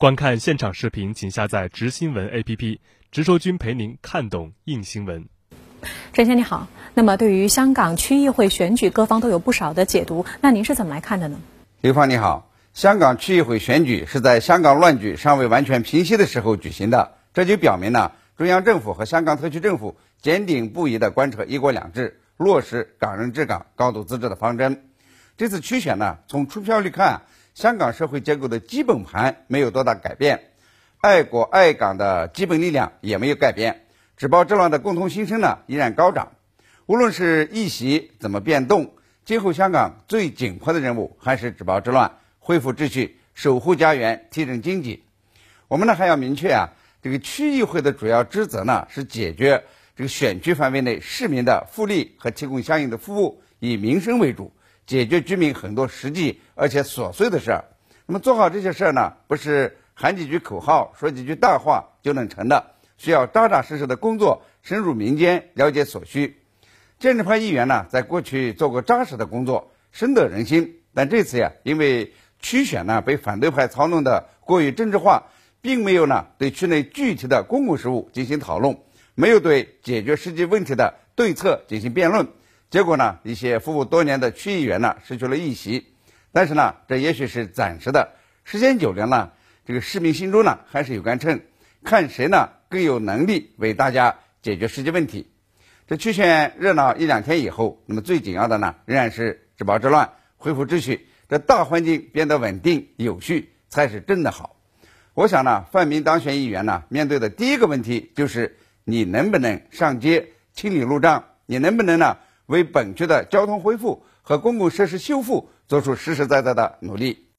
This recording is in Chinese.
观看现场视频，请下载“直新闻 ”APP，直说君陪您看懂硬新闻。陈先你好，那么对于香港区议会选举，各方都有不少的解读，那您是怎么来看的呢？刘芳你好，香港区议会选举是在香港乱局尚未完全平息的时候举行的，这就表明了中央政府和香港特区政府坚定不移地贯彻“一国两制”，落实港人治港、高度自治的方针。这次区选呢，从出票率看，香港社会结构的基本盘没有多大改变，爱国爱港的基本力量也没有改变。止暴制乱的共同心声呢依然高涨，无论是议席怎么变动，今后香港最紧迫的任务还是止暴制乱、恢复秩序、守护家园、提振经济。我们呢还要明确啊，这个区议会的主要职责呢是解决这个选区范围内市民的福利和提供相应的服务，以民生为主，解决居民很多实际而且琐碎的事儿。那么做好这些事儿呢，不是喊几句口号、说几句大话就能成的。需要扎扎实实的工作，深入民间了解所需。建制派议员呢，在过去做过扎实的工作，深得人心。但这次呀，因为区选呢被反对派操弄的过于政治化，并没有呢对区内具体的公共事务进行讨论，没有对解决实际问题的对策进行辩论。结果呢，一些服务多年的区议员呢失去了议席。但是呢，这也许是暂时的，时间久了呢，这个市民心中呢还是有杆秤。看谁呢更有能力为大家解决实际问题。这区选热闹一两天以后，那么最紧要的呢，仍然是治暴治乱、恢复秩序，这大环境变得稳定有序，才是真的好。我想呢，范明当选议员呢，面对的第一个问题就是：你能不能上街清理路障？你能不能呢，为本区的交通恢复和公共设施修复做出实实在在的努力？